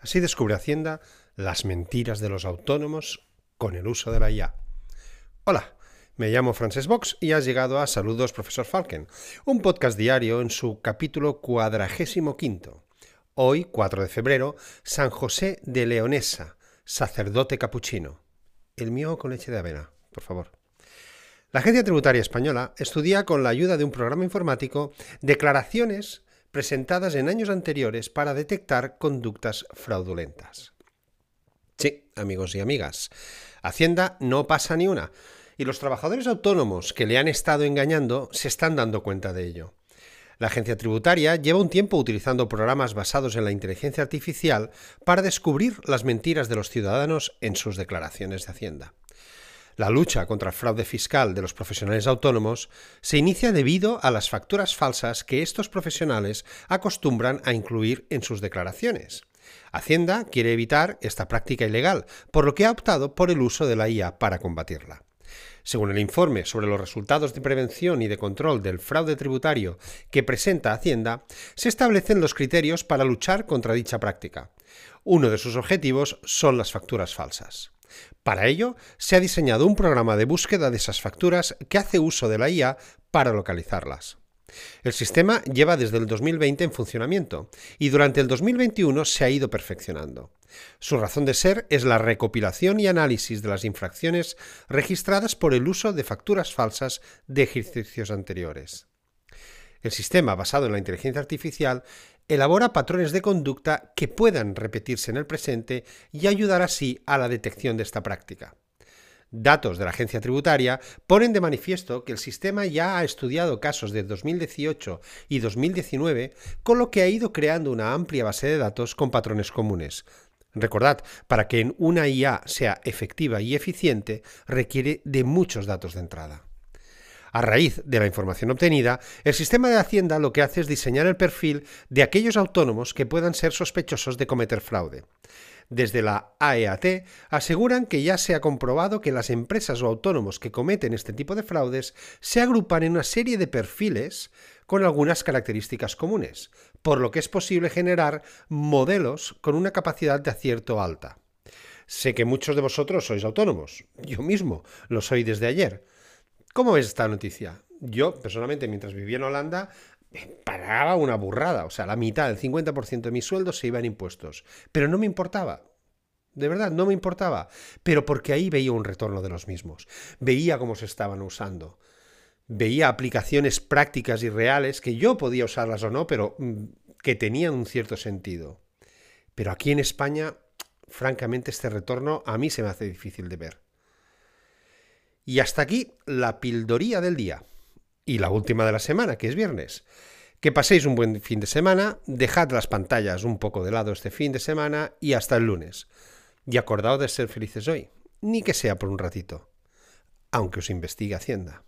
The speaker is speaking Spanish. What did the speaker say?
Así descubre Hacienda las mentiras de los autónomos con el uso de la IA. Hola, me llamo Frances Box y has llegado a Saludos Profesor Falken, un podcast diario en su capítulo cuadragésimo quinto. Hoy, 4 de febrero, San José de Leonesa, sacerdote capuchino. El mío con leche de avena, por favor. La Agencia Tributaria Española estudia con la ayuda de un programa informático declaraciones presentadas en años anteriores para detectar conductas fraudulentas. Sí, amigos y amigas, Hacienda no pasa ni una, y los trabajadores autónomos que le han estado engañando se están dando cuenta de ello. La agencia tributaria lleva un tiempo utilizando programas basados en la inteligencia artificial para descubrir las mentiras de los ciudadanos en sus declaraciones de Hacienda. La lucha contra el fraude fiscal de los profesionales autónomos se inicia debido a las facturas falsas que estos profesionales acostumbran a incluir en sus declaraciones. Hacienda quiere evitar esta práctica ilegal, por lo que ha optado por el uso de la IA para combatirla. Según el informe sobre los resultados de prevención y de control del fraude tributario que presenta Hacienda, se establecen los criterios para luchar contra dicha práctica. Uno de sus objetivos son las facturas falsas. Para ello, se ha diseñado un programa de búsqueda de esas facturas que hace uso de la IA para localizarlas. El sistema lleva desde el 2020 en funcionamiento y durante el 2021 se ha ido perfeccionando. Su razón de ser es la recopilación y análisis de las infracciones registradas por el uso de facturas falsas de ejercicios anteriores. El sistema, basado en la inteligencia artificial, elabora patrones de conducta que puedan repetirse en el presente y ayudar así a la detección de esta práctica. Datos de la agencia tributaria ponen de manifiesto que el sistema ya ha estudiado casos de 2018 y 2019, con lo que ha ido creando una amplia base de datos con patrones comunes. Recordad, para que una IA sea efectiva y eficiente, requiere de muchos datos de entrada. A raíz de la información obtenida, el sistema de Hacienda lo que hace es diseñar el perfil de aquellos autónomos que puedan ser sospechosos de cometer fraude. Desde la AEAT aseguran que ya se ha comprobado que las empresas o autónomos que cometen este tipo de fraudes se agrupan en una serie de perfiles con algunas características comunes, por lo que es posible generar modelos con una capacidad de acierto alta. Sé que muchos de vosotros sois autónomos, yo mismo lo soy desde ayer. ¿Cómo ves esta noticia? Yo, personalmente, mientras vivía en Holanda, pagaba una burrada. O sea, la mitad, el 50% de mi sueldo se iba en impuestos. Pero no me importaba. De verdad, no me importaba. Pero porque ahí veía un retorno de los mismos. Veía cómo se estaban usando. Veía aplicaciones prácticas y reales que yo podía usarlas o no, pero mm, que tenían un cierto sentido. Pero aquí en España, francamente, este retorno a mí se me hace difícil de ver. Y hasta aquí la pildoría del día. Y la última de la semana, que es viernes. Que paséis un buen fin de semana, dejad las pantallas un poco de lado este fin de semana y hasta el lunes. Y acordaos de ser felices hoy, ni que sea por un ratito, aunque os investigue Hacienda.